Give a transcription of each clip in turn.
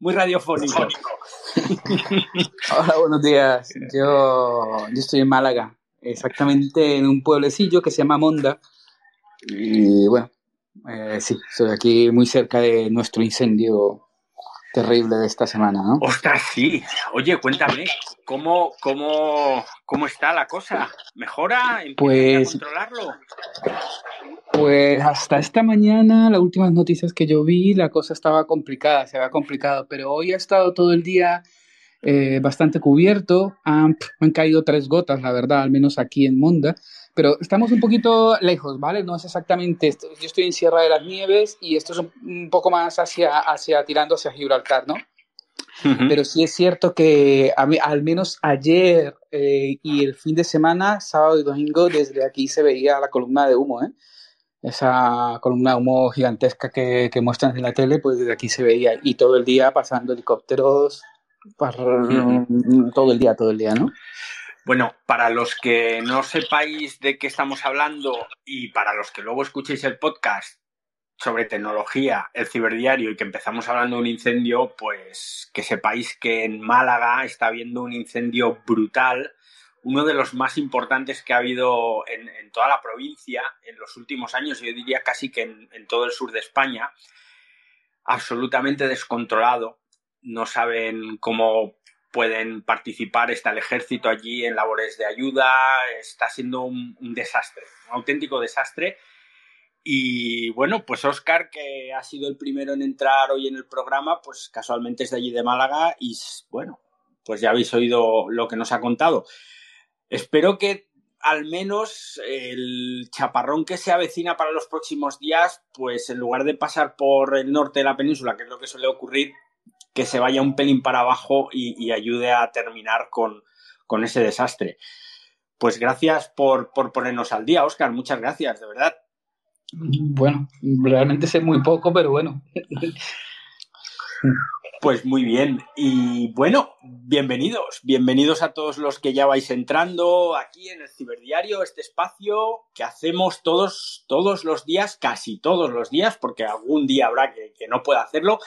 muy radiofónico. Hola, buenos días. Yo, yo estoy en Málaga, exactamente en un pueblecillo que se llama Monda. Y bueno, eh, sí, estoy aquí muy cerca de nuestro incendio terrible de esta semana, ¿no? Ostras, sí. Oye, cuéntame, ¿cómo, cómo, cómo está la cosa? ¿Mejora? Pues, a controlarlo? Pues hasta esta mañana, las últimas noticias que yo vi, la cosa estaba complicada, se había complicado, pero hoy ha estado todo el día eh, bastante cubierto. Han, han caído tres gotas, la verdad, al menos aquí en Monda. Pero estamos un poquito lejos, ¿vale? No es exactamente esto. Yo estoy en Sierra de las Nieves y esto es un, poco más hacia, hacia tirando hacia Gibraltar, ¿no? Pero sí es cierto que al menos ayer eh, y el fin de semana, sábado y domingo, desde aquí se veía la columna de humo, ¿eh? Esa columna de humo gigantesca que, que muestran en la tele, pues desde aquí se veía. Y todo el día pasando helicópteros, todo el día, todo el día, ¿no? Bueno, para los que no sepáis de qué estamos hablando y para los que luego escuchéis el podcast sobre tecnología, el ciberdiario y que empezamos hablando de un incendio, pues que sepáis que en Málaga está habiendo un incendio brutal, uno de los más importantes que ha habido en, toda la provincia en los últimos años, yo diría casi que en todo el sur de España, absolutamente descontrolado, no saben cómo pueden participar, está el ejército allí en labores de ayuda, está siendo un, desastre, un auténtico desastre. Y bueno, pues Oscar, que ha sido el primero en entrar hoy en el programa, pues casualmente es de allí de Málaga y bueno, pues ya habéis oído lo que nos ha contado. Espero que al menos el chaparrón que se avecina para los próximos días, pues en lugar de pasar por el norte de la península, que es lo que suele ocurrir, que se vaya un pelín para abajo y, ayude a terminar con, ese desastre. Pues gracias por, ponernos al día, Oscar. Muchas gracias, de verdad. Bueno, realmente sé muy poco, pero bueno. Pues muy bien. Y bueno, bienvenidos. Bienvenidos a todos los que ya vais entrando aquí en el Ciberdiario, este espacio que hacemos todos, todos los días, casi todos los días, porque algún día habrá que, que no pueda hacerlo,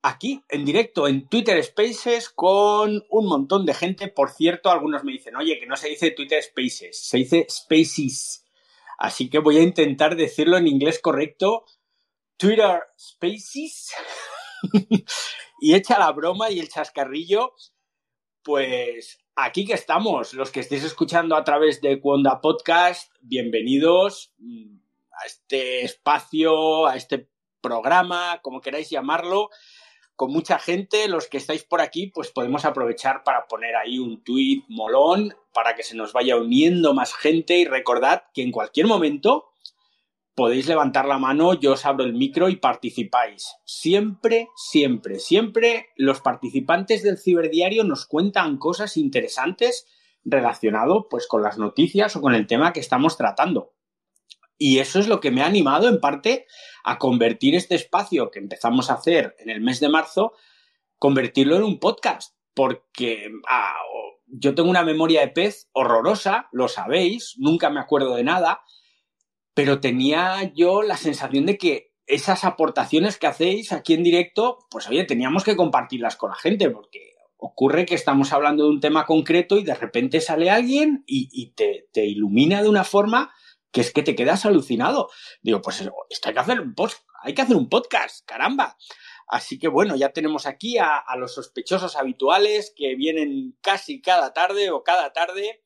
aquí en directo en Twitter Spaces con un montón de gente. Por cierto, algunos me dicen, oye, que no se dice Twitter Spaces, se dice Spaces. Así que voy a intentar decirlo en inglés correcto. Twitter Spaces. y echa la broma y el chascarrillo. Pues aquí que estamos, los que estéis escuchando a través de Cuonda Podcast, bienvenidos mm, a este espacio, a este programa, como queráis llamarlo, con mucha gente. Los que estáis por aquí, pues podemos aprovechar para poner ahí un tweet molón para que se nos vaya uniendo más gente y recordad que en cualquier momento podéis levantar la mano, yo os abro el micro y participáis. Siempre, siempre, siempre los participantes del ciberdiario nos cuentan cosas interesantes relacionado pues con las noticias o con el tema que estamos tratando. Y eso es lo que me ha animado en parte a convertir este espacio que empezamos a hacer en el mes de marzo, convertirlo en un podcast. Porque ah, yo tengo una memoria de pez horrorosa, lo sabéis, nunca me acuerdo de nada, pero tenía yo la sensación de que esas aportaciones que hacéis aquí en directo, pues oye, teníamos que compartirlas con la gente, porque ocurre que estamos hablando de un tema concreto y de repente sale alguien y, te, ilumina de una forma que es que te quedas alucinado. Digo, pues esto hay que hacer un hay que hacer un podcast, caramba. Así que bueno, ya tenemos aquí a, los sospechosos habituales que vienen casi cada tarde o cada tarde.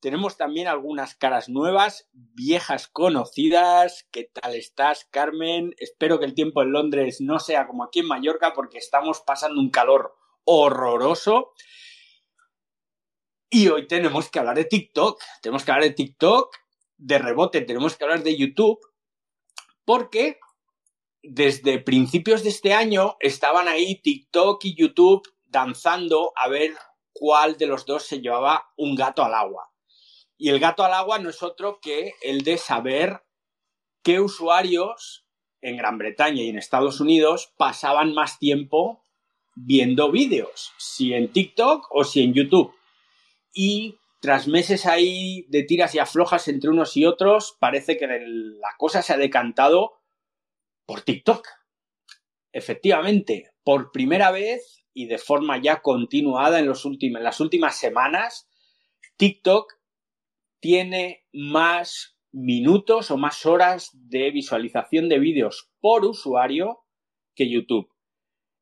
Tenemos también algunas caras nuevas, viejas conocidas. ¿Qué tal estás, Carmen? Espero que el tiempo en Londres no sea como aquí en Mallorca porque estamos pasando un calor horroroso. Y hoy tenemos que hablar de TikTok. Tenemos que hablar de TikTok de rebote tenemos que hablar de YouTube porque desde principios de este año estaban ahí TikTok y YouTube danzando a ver cuál de los dos se llevaba un gato al agua. Y el gato al agua no es otro que el de saber qué usuarios en Gran Bretaña y en Estados Unidos pasaban más tiempo viendo vídeos, si en TikTok o si en YouTube. Y tras meses ahí de tiras y aflojas entre unos y otros, parece que la cosa se ha decantado por TikTok. Efectivamente, por primera vez y de forma ya continuada en, los en las últimas semanas, TikTok tiene más minutos o más horas de visualización de vídeos por usuario que YouTube.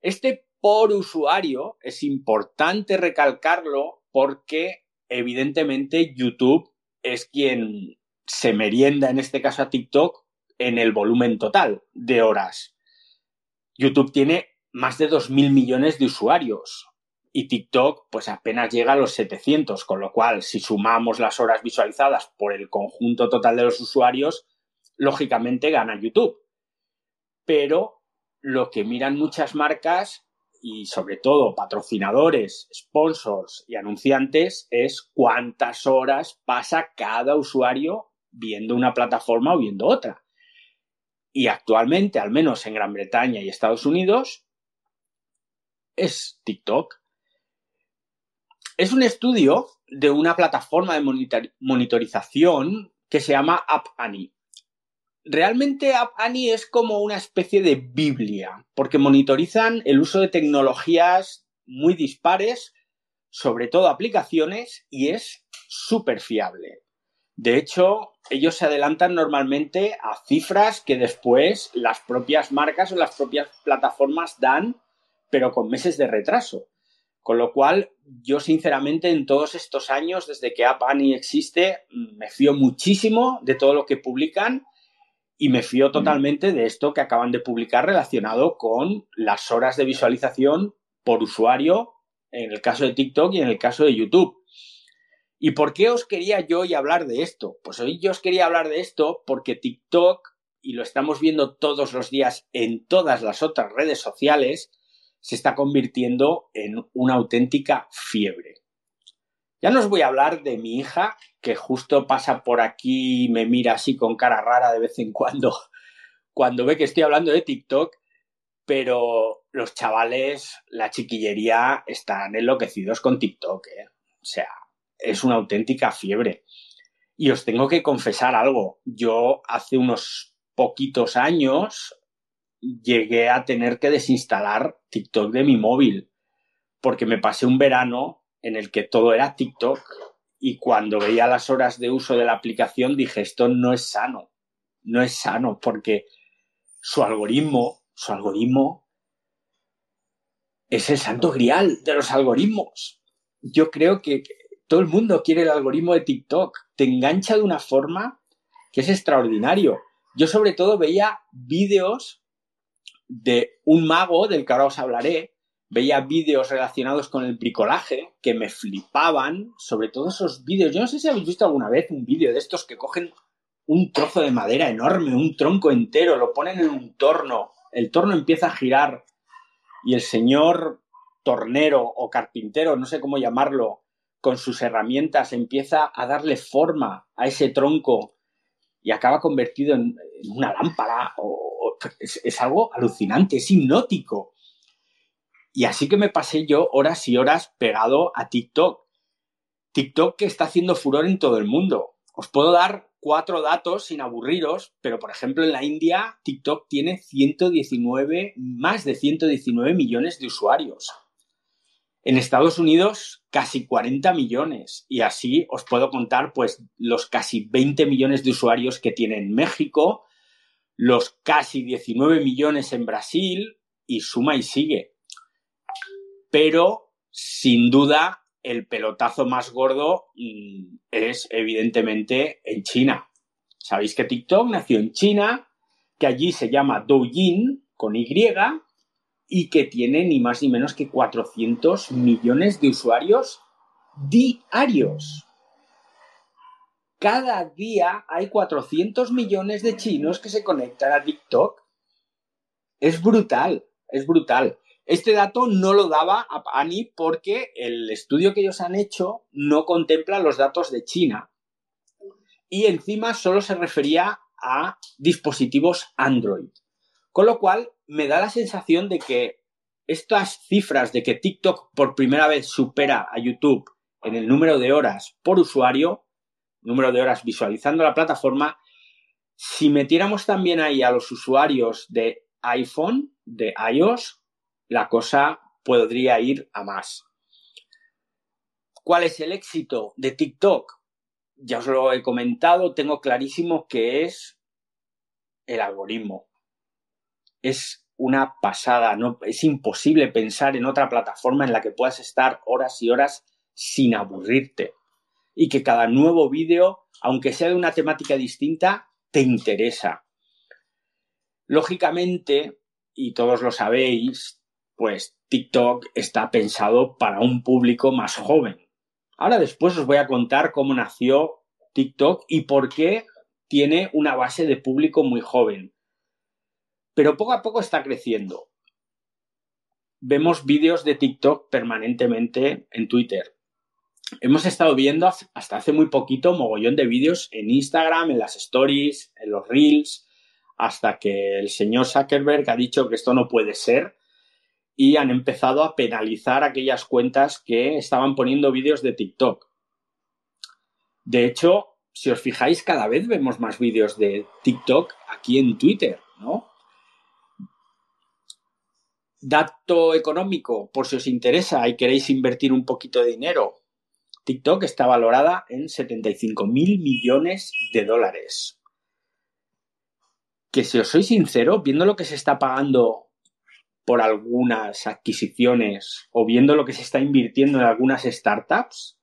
Este por usuario es importante recalcarlo porque evidentemente YouTube es quien se merienda en este caso a TikTok en el volumen total de horas. YouTube tiene más de 2.000 millones de usuarios y TikTok pues apenas llega a los 700, con lo cual si sumamos las horas visualizadas por el conjunto total de los usuarios, lógicamente gana YouTube. Pero lo que miran muchas marcas y sobre todo patrocinadores, sponsors y anunciantes es cuántas horas pasa cada usuario viendo una plataforma o viendo otra. Y actualmente, al menos en Gran Bretaña y Estados Unidos, es TikTok. Es un estudio de una plataforma de monitorización que se llama App. Realmente App es como una especie de Biblia, porque monitorizan el uso de tecnologías muy dispares, sobre todo aplicaciones, y es súper fiable. De hecho, ellos se adelantan normalmente a cifras que después las propias marcas o las propias plataformas dan, pero con meses de retraso. Con lo cual, yo sinceramente en todos estos años, desde que App Annie existe, me fío muchísimo de todo lo que publican y me fío totalmente de esto que acaban de publicar relacionado con las horas de visualización por usuario en el caso de TikTok y en el caso de YouTube. ¿Y por qué os quería yo hoy hablar de esto? Pues hoy yo os quería hablar de esto porque TikTok, y lo estamos viendo todos los días en todas las otras redes sociales, se está convirtiendo en una auténtica fiebre. Ya no os voy a hablar de mi hija, que justo pasa por aquí y me mira así con cara rara de vez en cuando, cuando ve que estoy hablando de TikTok, pero los chavales, la chiquillería, están enloquecidos con TikTok. ¿eh? O sea, es una auténtica fiebre. Y os tengo que confesar algo. Yo hace unos poquitos años llegué a tener que desinstalar TikTok de mi móvil porque me pasé un verano en el que todo era TikTok y cuando veía las horas de uso de la aplicación dije esto no es sano, no es sano porque su algoritmo, su algoritmo es el santo grial de los algoritmos. Yo creo que todo el mundo quiere el algoritmo de TikTok, te engancha de una forma que es extraordinario. Yo sobre todo veía vídeos de un mago del que ahora os hablaré, veía vídeos relacionados con el bricolaje que me flipaban, sobre todo esos vídeos. Yo no sé si habéis visto alguna vez un vídeo de estos que cogen un trozo de madera enorme, un tronco entero, lo ponen en un torno, el torno empieza a girar y el señor tornero o carpintero, no sé cómo llamarlo, con sus herramientas empieza a darle forma a ese tronco y acaba convertido en, una lámpara o, es, algo alucinante, es hipnótico. Y así que me pasé yo horas y horas pegado a TikTok. TikTok que está haciendo furor en todo el mundo. Os puedo dar cuatro datos sin aburriros, pero por ejemplo en la India TikTok tiene 119, más de 119 millones de usuarios. En Estados Unidos casi 40 millones y así os puedo contar pues los casi 20 millones de usuarios que tiene en México, los casi 19 millones en Brasil y suma y sigue. Pero, sin duda, el pelotazo más gordo mm, es evidentemente en China. Sabéis que TikTok nació en China, que allí se llama Douyin con Y y que tiene ni más ni menos que 400 millones de usuarios diarios cada día hay 400 millones de chinos que se conectan a TikTok. Es brutal, es brutal. Este dato no lo daba a Ani porque el estudio que ellos han hecho no contempla los datos de China. Y encima solo se refería a dispositivos Android. Con lo cual me da la sensación de que estas cifras de que TikTok por primera vez supera a YouTube en el número de horas por usuario número de horas visualizando la plataforma, si metiéramos también ahí a los usuarios de iPhone, de iOS, la cosa podría ir a más. ¿Cuál es el éxito de TikTok? Ya os lo he comentado, tengo clarísimo que es el algoritmo. Es una pasada, no, es imposible pensar en otra plataforma en la que puedas estar horas y horas sin aburrirte. Y que cada nuevo vídeo, aunque sea de una temática distinta, te interesa. Lógicamente, y todos lo sabéis, pues TikTok está pensado para un público más joven. Ahora después os voy a contar cómo nació TikTok y por qué tiene una base de público muy joven. Pero poco a poco está creciendo. Vemos vídeos de TikTok permanentemente en Twitter. Hemos estado viendo hasta hace muy poquito mogollón de vídeos en Instagram, en las stories, en los reels, hasta que el señor Zuckerberg ha dicho que esto no puede ser y han empezado a penalizar aquellas cuentas que estaban poniendo vídeos de TikTok. De hecho, si os fijáis, cada vez vemos más vídeos de TikTok aquí en Twitter, ¿no? Dato económico, por si os interesa y queréis invertir un poquito de dinero. TikTok está valorada en 75 mil millones de dólares. Que si os soy sincero, viendo lo que se está pagando por algunas adquisiciones o viendo lo que se está invirtiendo en algunas startups,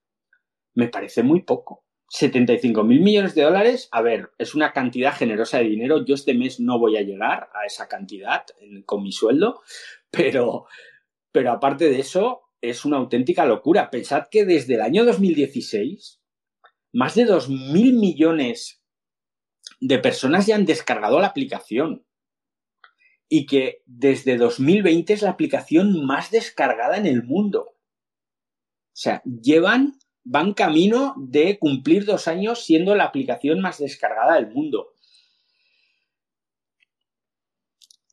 me parece muy poco. 75 mil millones de dólares, a ver, es una cantidad generosa de dinero. Yo este mes no voy a llegar a esa cantidad con mi sueldo, pero, pero aparte de eso, es una auténtica locura. Pensad que desde el año 2016, más de 2 mil millones de personas ya han descargado la aplicación y que desde 2020 es la aplicación más descargada en el mundo. O sea, llevan, van camino de cumplir dos años siendo la aplicación más descargada del mundo.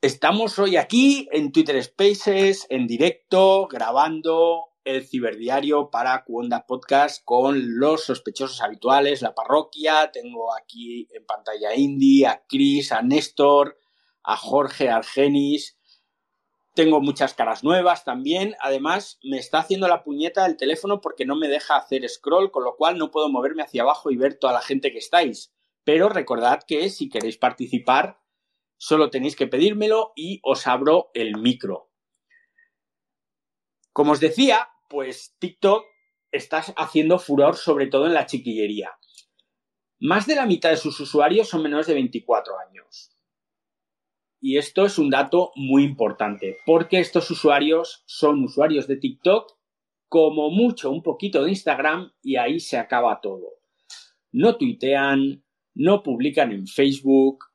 Estamos hoy aquí en Twitter Spaces, en directo, grabando el ciberdiario para Cuonda Podcast con los sospechosos habituales, la parroquia. Tengo aquí en pantalla a Indy, a Chris, a Néstor, a Jorge Argenis. Tengo muchas caras nuevas también. Además, me está haciendo la puñeta el teléfono porque no me deja hacer scroll, con lo cual no puedo moverme hacia abajo y ver toda la gente que estáis. Pero recordad que si queréis participar, solo tenéis que pedírmelo y os abro el micro. Como os decía, pues TikTok está haciendo furor sobre todo en la chiquillería. Más de la mitad de sus usuarios son menores de 24 años. Y esto es un dato muy importante, porque estos usuarios son usuarios de TikTok, como mucho un poquito de Instagram, y ahí se acaba todo. No tuitean, no publican en Facebook,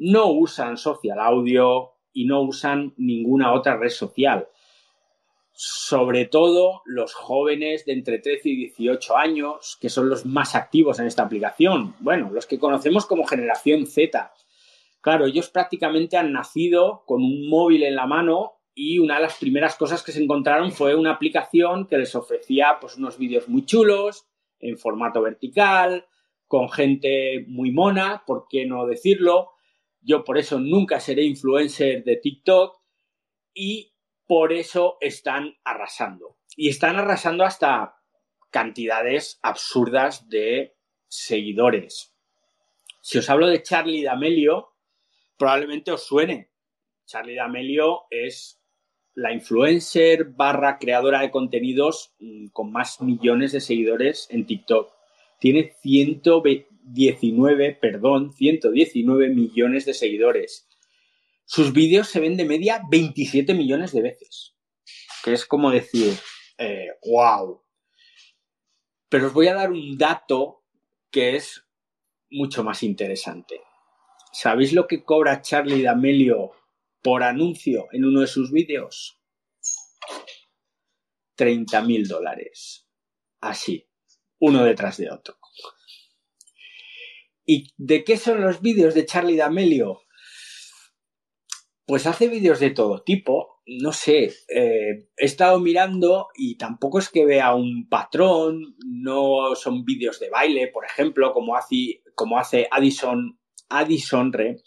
no usan social audio y no usan ninguna otra red social. Sobre todo los jóvenes de entre 13 y 18 años, que son los más activos en esta aplicación. Bueno, los que conocemos como generación Z Claro, ellos prácticamente han nacido con un móvil en la mano y una de las primeras cosas que se encontraron fue una aplicación que les ofrecía pues unos vídeos muy chulos en formato vertical, con gente muy mona, ¿por qué no decirlo? Yo por eso nunca seré influencer de TikTok y por eso están arrasando. Y están arrasando hasta cantidades absurdas de seguidores. Si os hablo de Charlie D'Amelio, probablemente os suene. Charlie D'Amelio es la influencer barra creadora de contenidos mm, con más millones de seguidores en TikTok. Tiene 119, perdón, 119 millones de seguidores. Sus vídeos se ven de media 27 millones de veces. Que es como decir, wow. Eh, Pero os voy a dar un dato que es mucho más interesante. ¿Sabéis lo que cobra Charlie D'Amelio por anuncio en uno de sus vídeos? 30 mil dólares. Así, uno detrás de otro. ¿Y de qué son los vídeos de Charlie D'Amelio? Pues hace vídeos de todo tipo. No sé, eh, he estado mirando y tampoco es que vea un patrón. No son vídeos de baile, por ejemplo, como hace, como hace Addison Addison Re.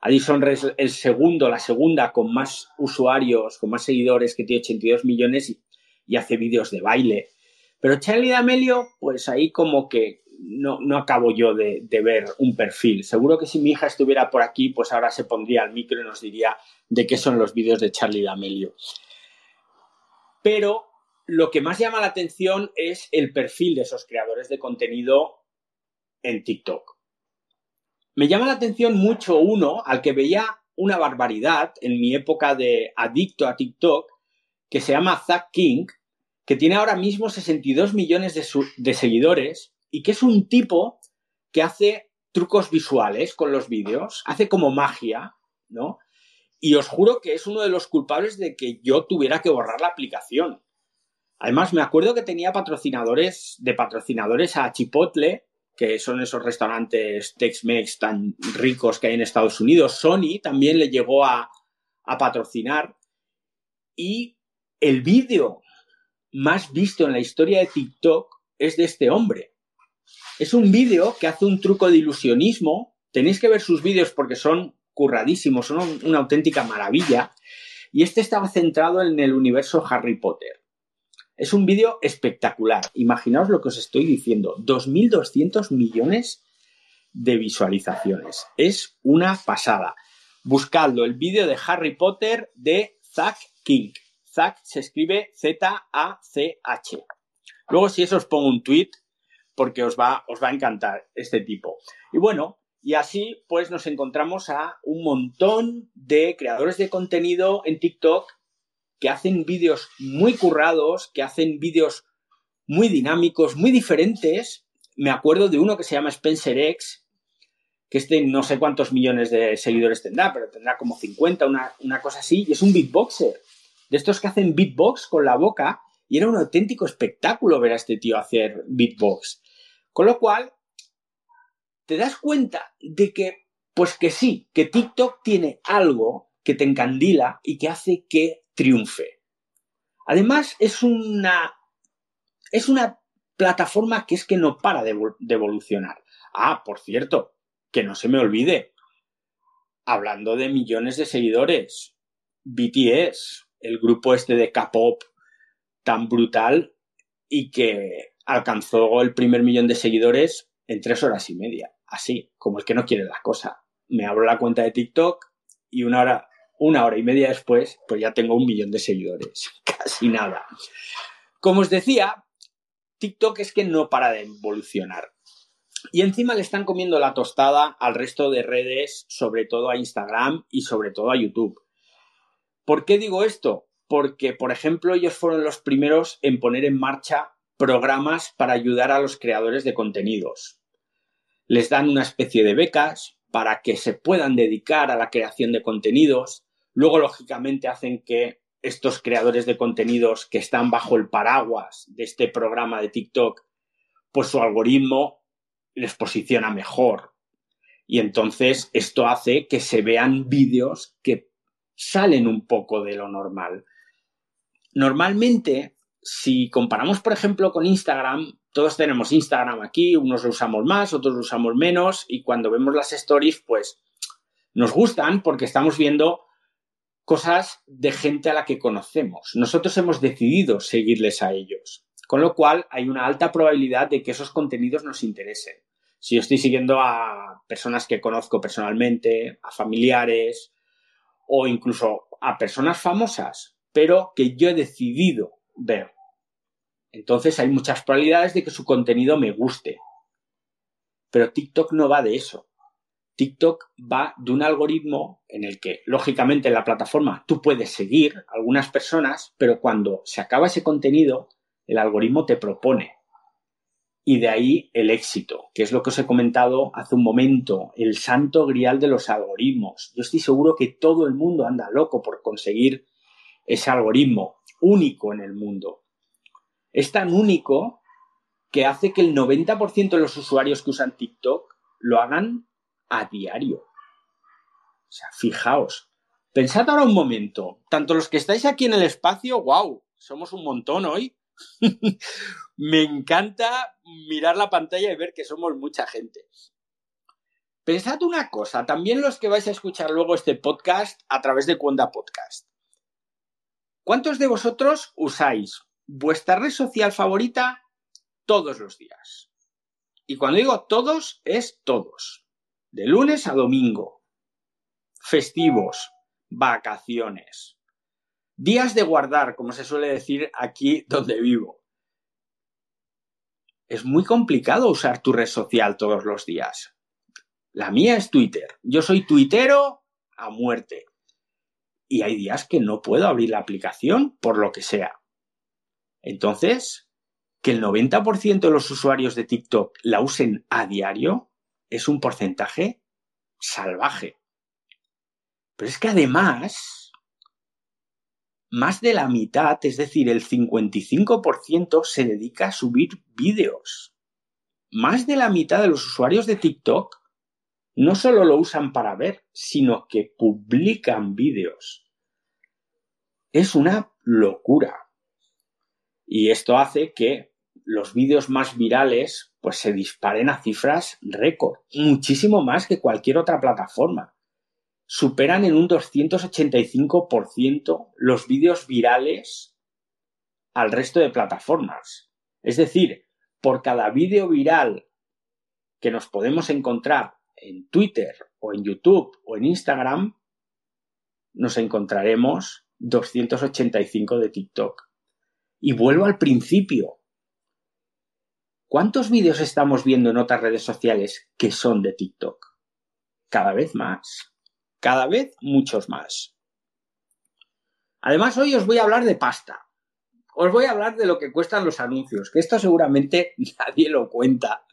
Addison es el segundo, la segunda con más usuarios, con más seguidores, que tiene 82 millones y, hace vídeos de baile. Pero Charlie D'Amelio, pues ahí como que no, no acabo yo de, ver un perfil. Seguro que si mi hija estuviera por aquí, pues ahora se pondría al micro y nos diría de qué son los vídeos de Charlie D'Amelio. Pero lo que más llama la atención es el perfil de esos creadores de contenido en TikTok. Me llama la atención mucho uno al que veía una barbaridad en mi época de adicto a TikTok, que se llama Zack King, que tiene ahora mismo 62 millones de seguidores y que es un tipo que hace trucos visuales con los vídeos, hace como magia, ¿no? Y os juro que es uno de los culpables de que yo tuviera que borrar la aplicación. Además, me acuerdo que tenía patrocinadores de patrocinadores a Chipotle, que son esos restaurantes Tex-Mex tan ricos que hay en Estados Unidos. Sony también le llegó a, a patrocinar. Y el vídeo más visto en la historia de TikTok es de este hombre. Es un vídeo que hace un truco de ilusionismo. Tenéis que ver sus vídeos porque son curradísimos, son una auténtica maravilla. Y este estaba centrado en el universo Harry Potter. Es un vídeo espectacular. Imaginaos lo que os estoy diciendo. 2.200 millones de visualizaciones. Es una pasada. Buscadlo, el vídeo de Harry Potter de Zack King. Zack se escribe Z-A-C-H. Luego, si eso os pongo un tweet, porque os va, os va a encantar este tipo. Y bueno, y así pues nos encontramos a un montón de creadores de contenido en TikTok que hacen vídeos muy currados, que hacen vídeos muy dinámicos, muy diferentes. Me acuerdo de uno que se llama Spencer X, que este no sé cuántos millones de seguidores tendrá, pero tendrá como 50, una, una cosa así, y es un beatboxer. De estos que hacen beatbox con la boca, y era un auténtico espectáculo ver a este tío hacer beatbox. Con lo cual, te das cuenta de que, pues que sí, que TikTok tiene algo que te encandila y que hace que triunfe. Además, es una, es una plataforma que es que no para de, evolucionar. Ah, por cierto, que no se me olvide, hablando de millones de seguidores, BTS, el grupo este de K-pop tan brutal y que alcanzó el primer millón de seguidores en tres horas y media. Así, como el que no quiere la cosa. Me abro la cuenta de TikTok y una hora una hora y media después, pues ya tengo un millón de seguidores. Casi nada. Como os decía, TikTok es que no para de evolucionar. Y encima le están comiendo la tostada al resto de redes, sobre todo a Instagram y sobre todo a YouTube. ¿Por qué digo esto? Porque, por ejemplo, ellos fueron los primeros en poner en marcha programas para ayudar a los creadores de contenidos. Les dan una especie de becas para que se puedan dedicar a la creación de contenidos Luego, lógicamente, hacen que estos creadores de contenidos que están bajo el paraguas de este programa de TikTok, pues su algoritmo les posiciona mejor. Y entonces esto hace que se vean vídeos que salen un poco de lo normal. Normalmente, si comparamos, por ejemplo, con Instagram, todos tenemos Instagram aquí, unos lo usamos más, otros lo usamos menos, y cuando vemos las stories, pues nos gustan porque estamos viendo cosas de gente a la que conocemos. Nosotros hemos decidido seguirles a ellos. Con lo cual hay una alta probabilidad de que esos contenidos nos interesen. Si yo estoy siguiendo a personas que conozco personalmente, a familiares o incluso a personas famosas, pero que yo he decidido ver. Entonces hay muchas probabilidades de que su contenido me guste. Pero TikTok no va de eso. TikTok va de un algoritmo en el que, lógicamente, en la plataforma tú puedes seguir a algunas personas, pero cuando se acaba ese contenido, el algoritmo te propone. Y de ahí el éxito, que es lo que os he comentado hace un momento, el santo grial de los algoritmos. Yo estoy seguro que todo el mundo anda loco por conseguir ese algoritmo único en el mundo. Es tan único que hace que el 90% de los usuarios que usan TikTok lo hagan a diario. O sea, fijaos. Pensad ahora un momento, tanto los que estáis aquí en el espacio, wow, somos un montón hoy. Me encanta mirar la pantalla y ver que somos mucha gente. Pensad una cosa, también los que vais a escuchar luego este podcast a través de Cuenta Podcast. ¿Cuántos de vosotros usáis vuestra red social favorita todos los días? Y cuando digo todos, es todos. De lunes a domingo. Festivos, vacaciones. Días de guardar, como se suele decir aquí donde vivo. Es muy complicado usar tu red social todos los días. La mía es Twitter. Yo soy tuitero a muerte y hay días que no puedo abrir la aplicación por lo que sea. Entonces, que el 90% de los usuarios de TikTok la usen a diario es un porcentaje salvaje. Pero es que además, más de la mitad, es decir, el 55% se dedica a subir vídeos. Más de la mitad de los usuarios de TikTok no solo lo usan para ver, sino que publican vídeos. Es una locura. Y esto hace que los vídeos más virales pues se disparen a cifras récord, muchísimo más que cualquier otra plataforma. Superan en un 285% los vídeos virales al resto de plataformas. Es decir, por cada vídeo viral que nos podemos encontrar en Twitter o en YouTube o en Instagram, nos encontraremos 285 de TikTok. Y vuelvo al principio. ¿Cuántos vídeos estamos viendo en otras redes sociales que son de TikTok? Cada vez más. Cada vez muchos más. Además, hoy os voy a hablar de pasta. Os voy a hablar de lo que cuestan los anuncios, que esto seguramente nadie lo cuenta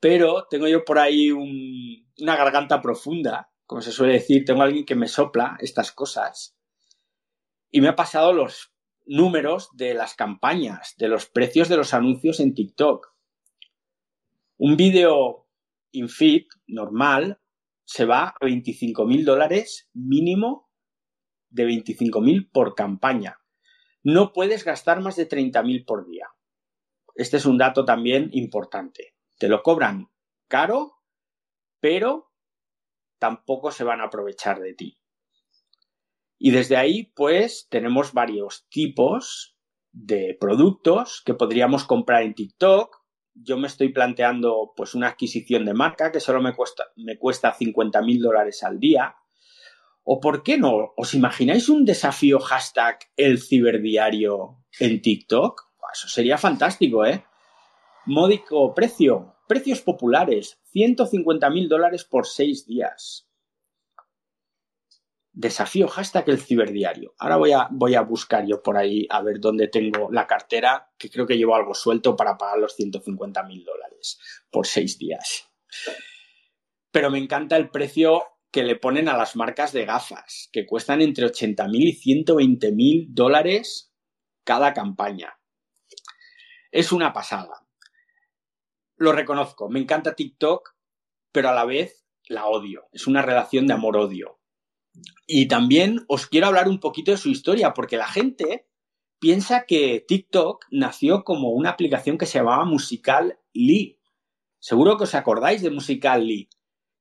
pero tengo yo por ahí una garganta profunda, como se suele decir, tengo alguien que me sopla estas cosas. Y me ha pasado los números de las campañas, de los precios de los anuncios en TikTok. Un vídeo infit normal se va a 25 mil dólares mínimo de 25 mil por campaña. No puedes gastar más de 30 mil por día. Este es un dato también importante. Te lo cobran caro, pero tampoco se van a aprovechar de ti. Y desde ahí, pues, tenemos varios tipos de productos que podríamos comprar en TikTok. Yo me estoy planteando, pues, una adquisición de marca que solo me cuesta, me cuesta 50 mil dólares al día. O, ¿por qué no? ¿Os imagináis un desafío hashtag el ciberdiario en TikTok? Eso sería fantástico, ¿eh? Módico precio. Precios populares. 150 mil dólares por seis días. Desafío hashtag el ciberdiario. Ahora voy a, voy a buscar yo por ahí a ver dónde tengo la cartera, que creo que llevo algo suelto para pagar los 150 mil dólares por seis días. Pero me encanta el precio que le ponen a las marcas de gafas, que cuestan entre 80 mil y 120 mil dólares cada campaña. Es una pasada lo reconozco, me encanta TikTok, pero a la vez la odio. Es una relación de amor-odio. Y también os quiero hablar un poquito de su historia, porque la gente piensa que TikTok nació como una aplicación que se llamaba Musical Lee. Seguro que os acordáis de Musical Lee.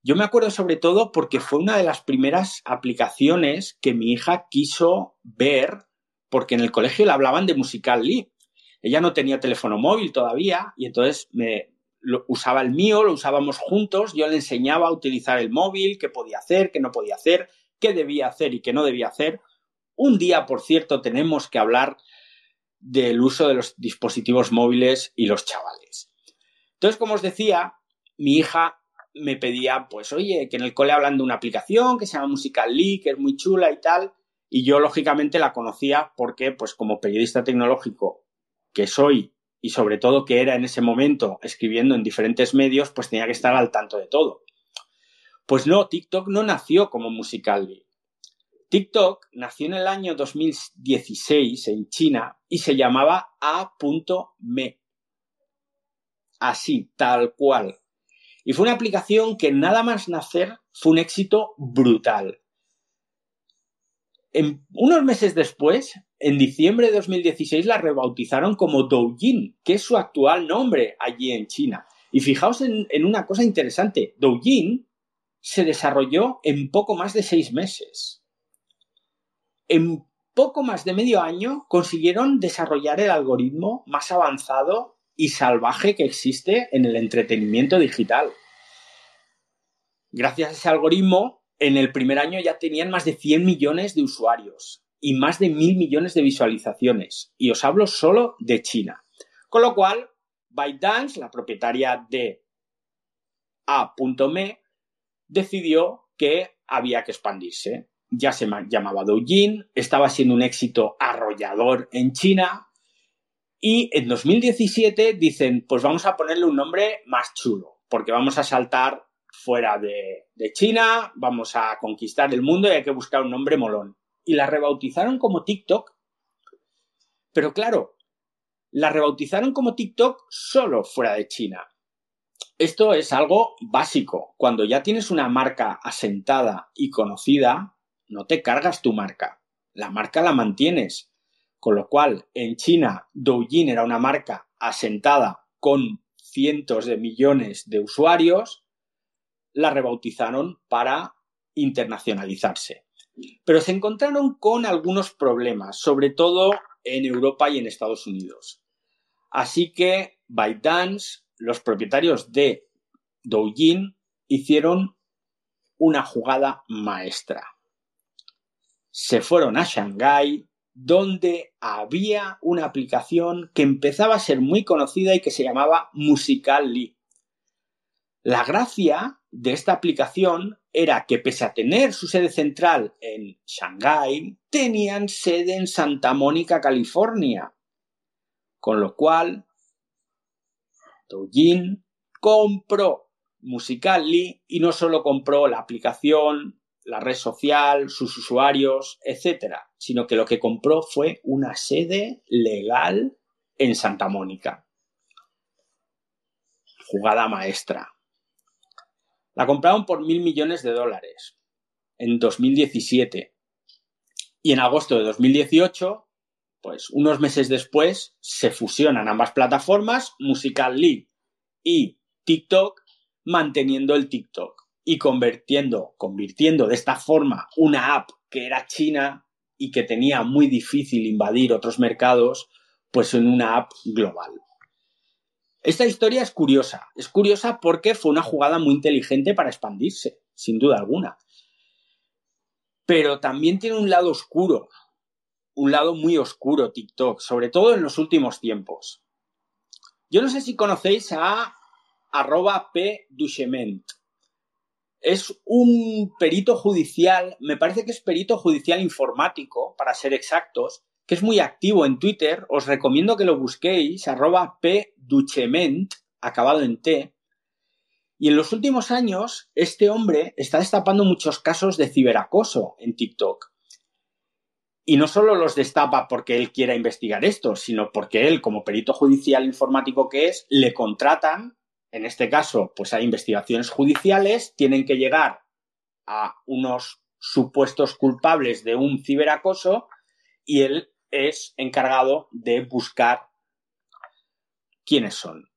Yo me acuerdo sobre todo porque fue una de las primeras aplicaciones que mi hija quiso ver porque en el colegio le hablaban de Musical Lee. Ella no tenía teléfono móvil todavía y entonces me, usaba el mío, lo usábamos juntos, yo le enseñaba a utilizar el móvil, qué podía hacer, qué no podía hacer, qué debía hacer y qué no debía hacer. Un día, por cierto, tenemos que hablar del uso de los dispositivos móviles y los chavales. Entonces, como os decía, mi hija me pedía, pues, oye, que en el cole hablan de una aplicación que se llama Musical.ly, que es muy chula y tal, y yo, lógicamente, la conocía porque, pues, como periodista tecnológico que soy y sobre todo que era en ese momento escribiendo en diferentes medios, pues tenía que estar al tanto de todo. Pues no, TikTok no nació como Musical.ly. TikTok nació en el año 2016 en China y se llamaba A.me. Así, tal cual. Y fue una aplicación que nada más nacer fue un éxito brutal. En, unos meses después, en diciembre de 2016 la rebautizaron como Douyin, que es su actual nombre allí en China. Y fijaos en, una cosa interesante, Douyin se desarrolló en poco más de seis meses. En poco más de medio año consiguieron desarrollar el algoritmo más avanzado y salvaje que existe en el entretenimiento digital. Gracias a ese algoritmo, en el primer año ya tenían más de 100 millones de usuarios y más de mil millones de visualizaciones. Y os hablo solo de China. Con lo cual, ByteDance, la propietaria de A.me, decidió que había que expandirse. Ya se llamaba Douyin, estaba siendo un éxito arrollador en China y en 2017 dicen, pues vamos a ponerle un nombre más chulo, porque vamos a saltar fuera de, de China, vamos a conquistar el mundo y hay que buscar un nombre molón. Y la rebautizaron como TikTok. Pero claro, la rebautizaron como TikTok solo fuera de China. Esto es algo básico. Cuando ya tienes una marca asentada y conocida, no te cargas tu marca. La marca la mantienes. Con lo cual, en China, Douyin era una marca asentada con cientos de millones de usuarios, la rebautizaron para internacionalizarse. Pero se encontraron con algunos problemas, sobre todo en Europa y en Estados Unidos. Así que ByteDance los propietarios de Douyin hicieron una jugada maestra. Se fueron a Shanghái, donde había una aplicación que empezaba a ser muy conocida y que se llamaba Musical.ly. La gracia de esta aplicación era que pese a tener su sede central en Shanghái, tenían sede en Santa Mónica, California. Con lo cual Douyin compró Musical.ly y no solo compró la aplicación, la red social, sus usuarios, etcétera, sino que lo que compró fue una sede legal en Santa Mónica. Jugada maestra. La compraron por mil millones de dólares en 2017. Y en agosto de 2018 pues unos meses después se fusionan ambas plataformas, Musical.ly y TikTok, manteniendo el TikTok y convirtiendo, convirtiendo de esta forma una app que era china y que tenía muy difícil invadir otros mercados, pues en una app global. Esta historia es curiosa, es curiosa porque fue una jugada muy inteligente para expandirse, sin duda alguna. Pero también tiene un lado oscuro, un lado muy oscuro TikTok, sobre todo en los últimos tiempos. Yo no sé si conocéis a arroba p Duchement. Es un perito judicial, me parece que es perito judicial informático, para ser exactos, que es muy activo en Twitter. Os recomiendo que lo busquéis, arroba p Duchement, acabado en T. Y en los últimos años, este hombre está destapando muchos casos de ciberacoso en TikTok. Y no solo los destapa porque él quiera investigar esto, sino porque él, como perito judicial informático que es, le contratan, en este caso, pues hay investigaciones judiciales, tienen que llegar a unos supuestos culpables de un ciberacoso y él es encargado de buscar quiénes son.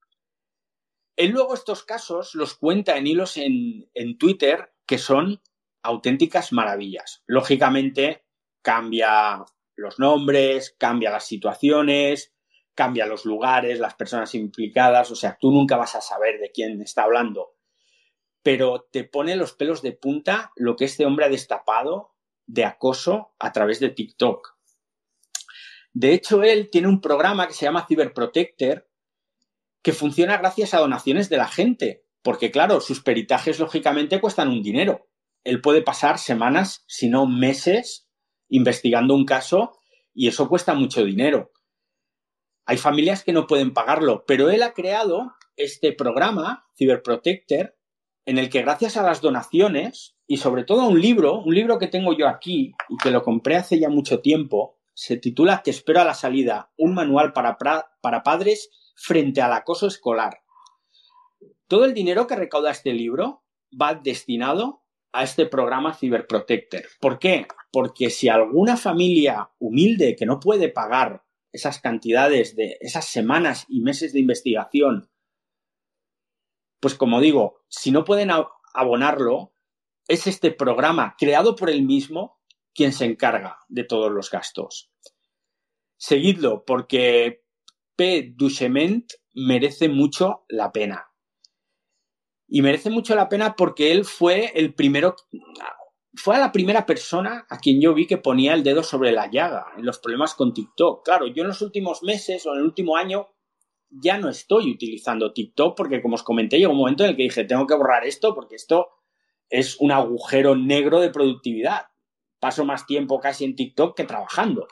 Él luego estos casos los cuenta en hilos en, en Twitter que son auténticas maravillas. Lógicamente, cambia los nombres, cambia las situaciones, cambia los lugares, las personas implicadas, o sea, tú nunca vas a saber de quién está hablando, pero te pone los pelos de punta lo que este hombre ha destapado de acoso a través de TikTok. De hecho, él tiene un programa que se llama Cyberprotector que funciona gracias a donaciones de la gente, porque claro, sus peritajes lógicamente cuestan un dinero. Él puede pasar semanas, si no meses, investigando un caso y eso cuesta mucho dinero. Hay familias que no pueden pagarlo, pero él ha creado este programa, Cyberprotector, en el que gracias a las donaciones y sobre todo a un libro, un libro que tengo yo aquí y que lo compré hace ya mucho tiempo, se titula Te espero a la salida, un manual para, para padres frente al acoso escolar. Todo el dinero que recauda este libro va destinado a este programa Cyberprotector. ¿Por qué? Porque si alguna familia humilde que no puede pagar esas cantidades de esas semanas y meses de investigación, pues como digo, si no pueden abonarlo, es este programa creado por él mismo quien se encarga de todos los gastos. Seguidlo porque P. Duchement merece mucho la pena. Y merece mucho la pena porque él fue el primero, fue la primera persona a quien yo vi que ponía el dedo sobre la llaga en los problemas con TikTok. Claro, yo en los últimos meses o en el último año ya no estoy utilizando TikTok porque, como os comenté, llegó un momento en el que dije, tengo que borrar esto porque esto es un agujero negro de productividad. Paso más tiempo casi en TikTok que trabajando.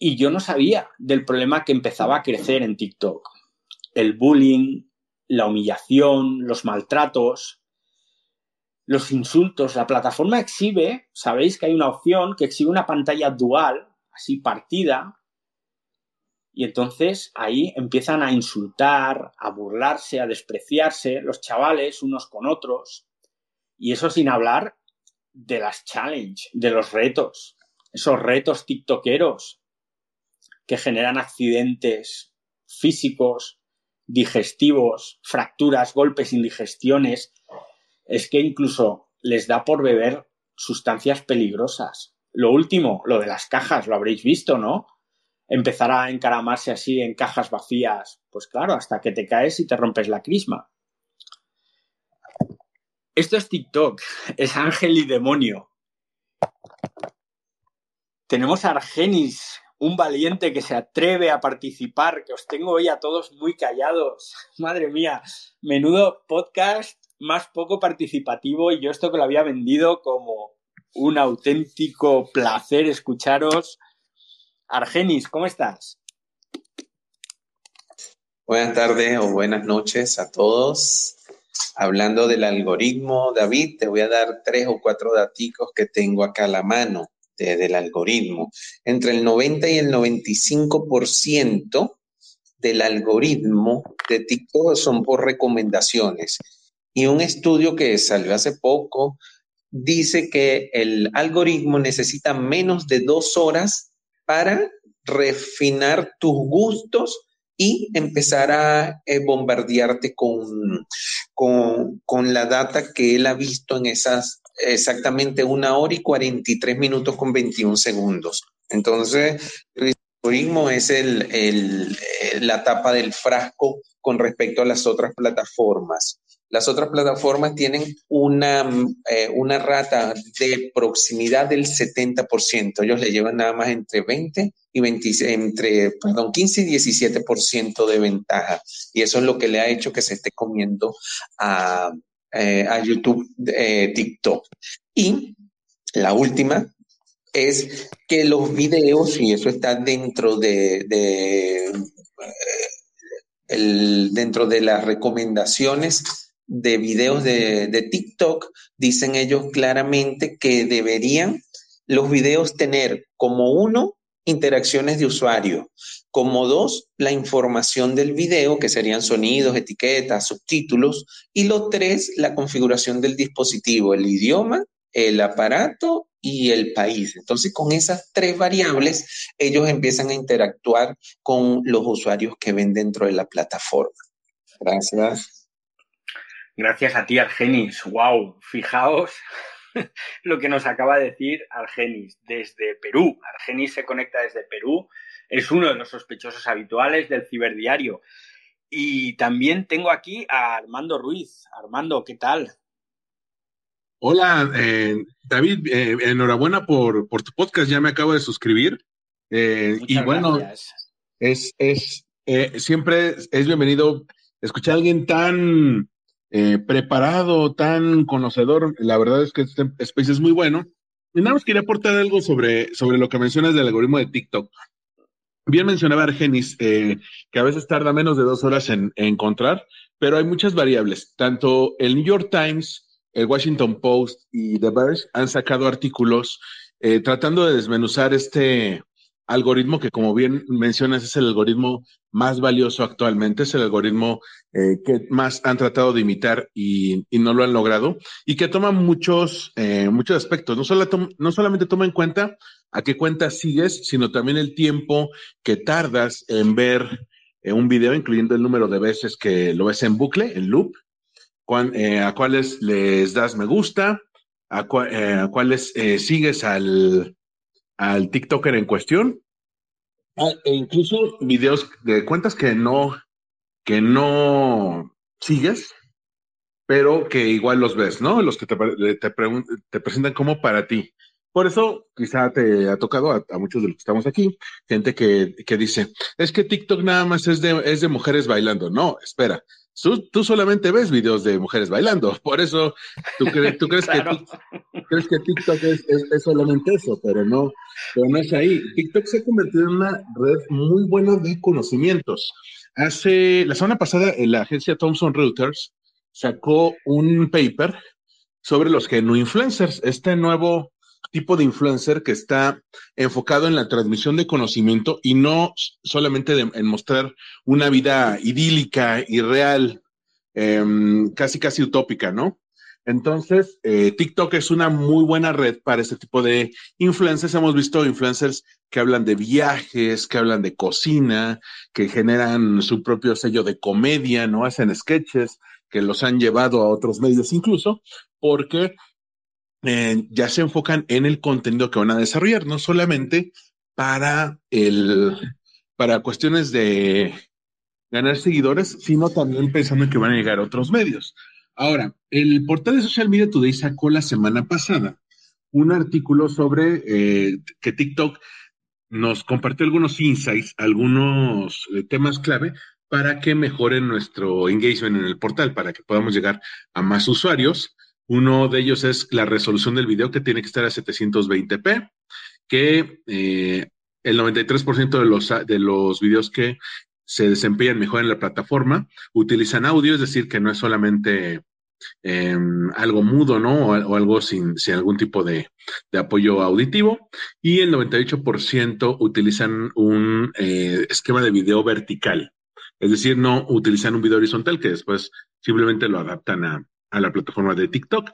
Y yo no sabía del problema que empezaba a crecer en TikTok. El bullying, la humillación, los maltratos, los insultos. La plataforma exhibe, sabéis que hay una opción que exhibe una pantalla dual, así partida, y entonces ahí empiezan a insultar, a burlarse, a despreciarse los chavales unos con otros. Y eso sin hablar de las challenge, de los retos, esos retos tiktokeros que generan accidentes físicos, digestivos, fracturas, golpes, indigestiones. Es que incluso les da por beber sustancias peligrosas. Lo último, lo de las cajas, lo habréis visto, ¿no? Empezar a encaramarse así en cajas vacías, pues claro, hasta que te caes y te rompes la crisma. Esto es TikTok, es ángel y demonio. Tenemos a Argenis, un valiente que se atreve a participar, que os tengo hoy a todos muy callados. Madre mía, menudo podcast más poco participativo y yo esto que lo había vendido como un auténtico placer escucharos. Argenis, ¿cómo estás? Buenas tardes o buenas noches a todos. Hablando del algoritmo, David, te voy a dar tres o cuatro daticos que tengo acá a la mano del algoritmo. Entre el 90 y el 95% del algoritmo de TikTok son por recomendaciones. Y un estudio que salió hace poco dice que el algoritmo necesita menos de dos horas para refinar tus gustos y empezar a eh, bombardearte con, con, la data que él ha visto en esas exactamente una hora y 43 minutos con 21 segundos. Entonces, el algoritmo es el, el, la tapa del frasco con respecto a las otras plataformas. Las otras plataformas tienen una, eh, una rata de proximidad del 70%. Ellos le llevan nada más entre 20 y 20, entre, perdón, 15 y 17% de ventaja. Y eso es lo que le ha hecho que se esté comiendo a, eh, a YouTube, eh, TikTok. Y la última es que los videos, y eso está dentro de, de el, dentro de las recomendaciones de videos de, de TikTok, dicen ellos claramente que deberían los videos tener como uno interacciones de usuario, como dos la información del video, que serían sonidos, etiquetas, subtítulos, y los tres la configuración del dispositivo, el idioma, el aparato y el país. Entonces, con esas tres variables, ellos empiezan a interactuar con los usuarios que ven dentro de la plataforma. Gracias. Gracias a ti, Argenis. ¡Wow! Fijaos lo que nos acaba de decir Argenis desde Perú. Argenis se conecta desde Perú. Es uno de los sospechosos habituales del ciberdiario. Y también tengo aquí a Armando Ruiz. Armando, ¿qué tal? Hola, eh, David, eh, enhorabuena por, tu podcast, ya me acabo de suscribir. Eh, y bueno, es, es siempre es bienvenido escuchar a alguien tan eh, preparado, tan conocedor. La verdad es que este space es muy bueno. Y nada más quería aportar algo sobre, sobre lo que mencionas del algoritmo de TikTok. Bien mencionaba Argenis, eh, que a veces tarda menos de dos horas en, encontrar, pero hay muchas variables. Tanto el New York Times, el Washington Post y The Verge han sacado artículos eh, tratando de desmenuzar este, algoritmo que, como bien mencionas, es el algoritmo más valioso actualmente, es el algoritmo eh, que más han tratado de imitar y, no lo han logrado, y que toma muchos, eh, muchos aspectos. No, solo no solamente toma en cuenta a qué cuenta sigues, sino también el tiempo que tardas en ver eh, un video, incluyendo el número de veces que lo ves en bucle, en loop, a cuáles les das me gusta, a, cuáles sigues al, al TikToker en cuestión, ah, e incluso videos de cuentas que no, que no sigues, pero que igual los ves, ¿no? Los que te, te, te presentan como para ti. Por eso quizá te ha tocado a, muchos de los que estamos aquí, gente que, que, dice, es que TikTok nada más es de, es de mujeres bailando. No, espera, tú, solamente ves videos de mujeres bailando, por eso tú, crees, tú crees, que, crees que TikTok es, es, solamente eso, pero no, pero no es ahí. TikTok se ha convertido en una red muy buena de conocimientos. Hace, la semana pasada, la agencia Thomson Reuters sacó un paper sobre los influencers, este nuevo tipo de influencer que está enfocado en la transmisión de conocimiento y no solamente en mostrar una vida idílica y real, em, casi casi utópica, ¿no? Entonces, eh, TikTok es una muy buena red para este tipo de influencers. Hemos visto influencers que hablan de viajes, que hablan de cocina, que generan su propio sello de comedia, ¿no? Hacen sketches que los han llevado a otros medios incluso, porque eh, ya se enfocan en el contenido que van a desarrollar, no solamente para el, para cuestiones de ganar seguidores, sino también pensando en que van a llegar a otros medios. Ahora, el portal de Social Media Today sacó la semana pasada un artículo sobre eh, que TikTok nos compartió algunos insights, algunos eh, temas clave para que mejoren nuestro engagement en el portal, para que podamos llegar a más usuarios uno de ellos es la resolución del video que tiene que estar a 720p, que eh, el 93% de los, de los videos que se desempeñan mejor en la plataforma utilizan audio, es decir, que no es solamente em, algo mudo, ¿no? O, algo sin, algún tipo de, apoyo auditivo. Y el 98% utilizan un eh, esquema de video vertical. Es decir, no utilizan un video horizontal que después simplemente lo adaptan a, a la plataforma de TikTok.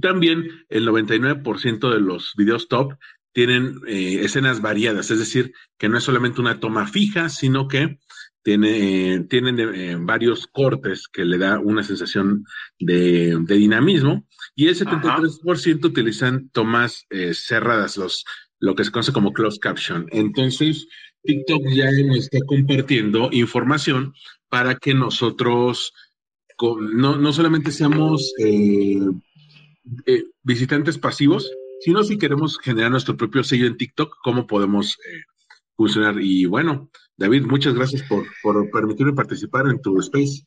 También el 99% de los videos top tienen eh, escenas variadas, es decir, que no es solamente una toma fija, sino que tiene, tienen eh, varios cortes que le da una sensación de, dinamismo y el 73% utilizan tomas eh, cerradas, los, lo que se conoce como closed caption. Entonces, TikTok ya nos está compartiendo información para que nosotros no, no solamente seamos eh, eh, visitantes pasivos, sino si queremos generar nuestro propio sello en TikTok, cómo podemos eh, funcionar. Y bueno, David, muchas gracias por, por permitirme participar en tu space.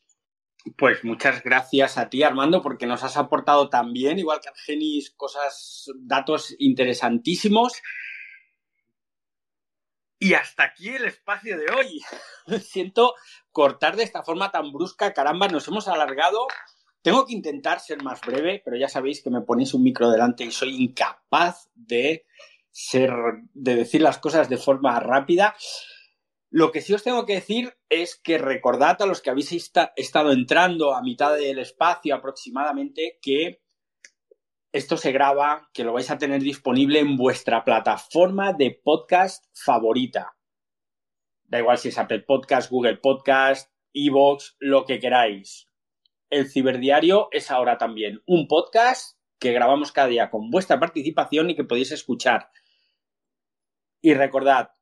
Pues muchas gracias a ti, Armando, porque nos has aportado también, igual que Argenis, cosas, datos interesantísimos. Y hasta aquí el espacio de hoy. Siento cortar de esta forma tan brusca, caramba, nos hemos alargado. Tengo que intentar ser más breve, pero ya sabéis que me ponéis un micro delante y soy incapaz de ser, de decir las cosas de forma rápida. Lo que sí os tengo que decir es que recordad a los que habéis estado entrando a mitad del espacio aproximadamente que esto se graba, que lo vais a tener disponible en vuestra plataforma de podcast favorita. Da igual si es Apple Podcast, Google Podcast, Evox, lo que queráis. El ciberdiario es ahora también un podcast que grabamos cada día con vuestra participación y que podéis escuchar. Y recordad,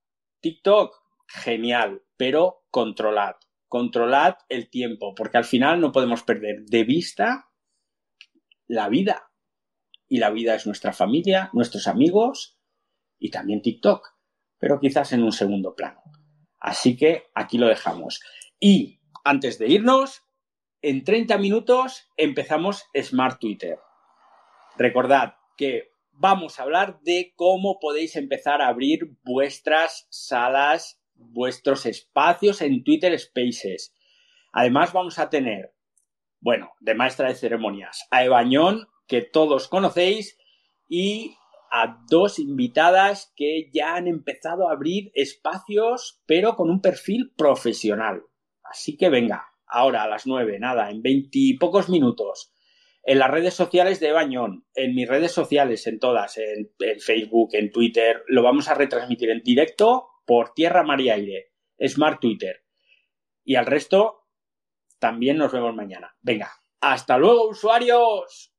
TikTok, genial, pero controlad. Controlad el tiempo, porque al final no podemos perder de vista la vida y la vida es nuestra familia, nuestros amigos y también TikTok, pero quizás en un segundo plano. Así que aquí lo dejamos. Y antes de irnos, en 30 minutos empezamos Smart Twitter. Recordad que vamos a hablar de cómo podéis empezar a abrir vuestras salas, vuestros espacios en Twitter Spaces. Además vamos a tener, bueno, de maestra de ceremonias, a Ebañón que todos conocéis y a dos invitadas que ya han empezado a abrir espacios, pero con un perfil profesional. Así que venga, ahora a las nueve, nada, en veintipocos minutos. En las redes sociales de Bañón, en mis redes sociales, en todas, en, en, Facebook, en Twitter, lo vamos a retransmitir en directo por tierra, mar y aire. Smart Twitter. Y al resto, también nos vemos mañana. Venga, Hasta luego, usuarios.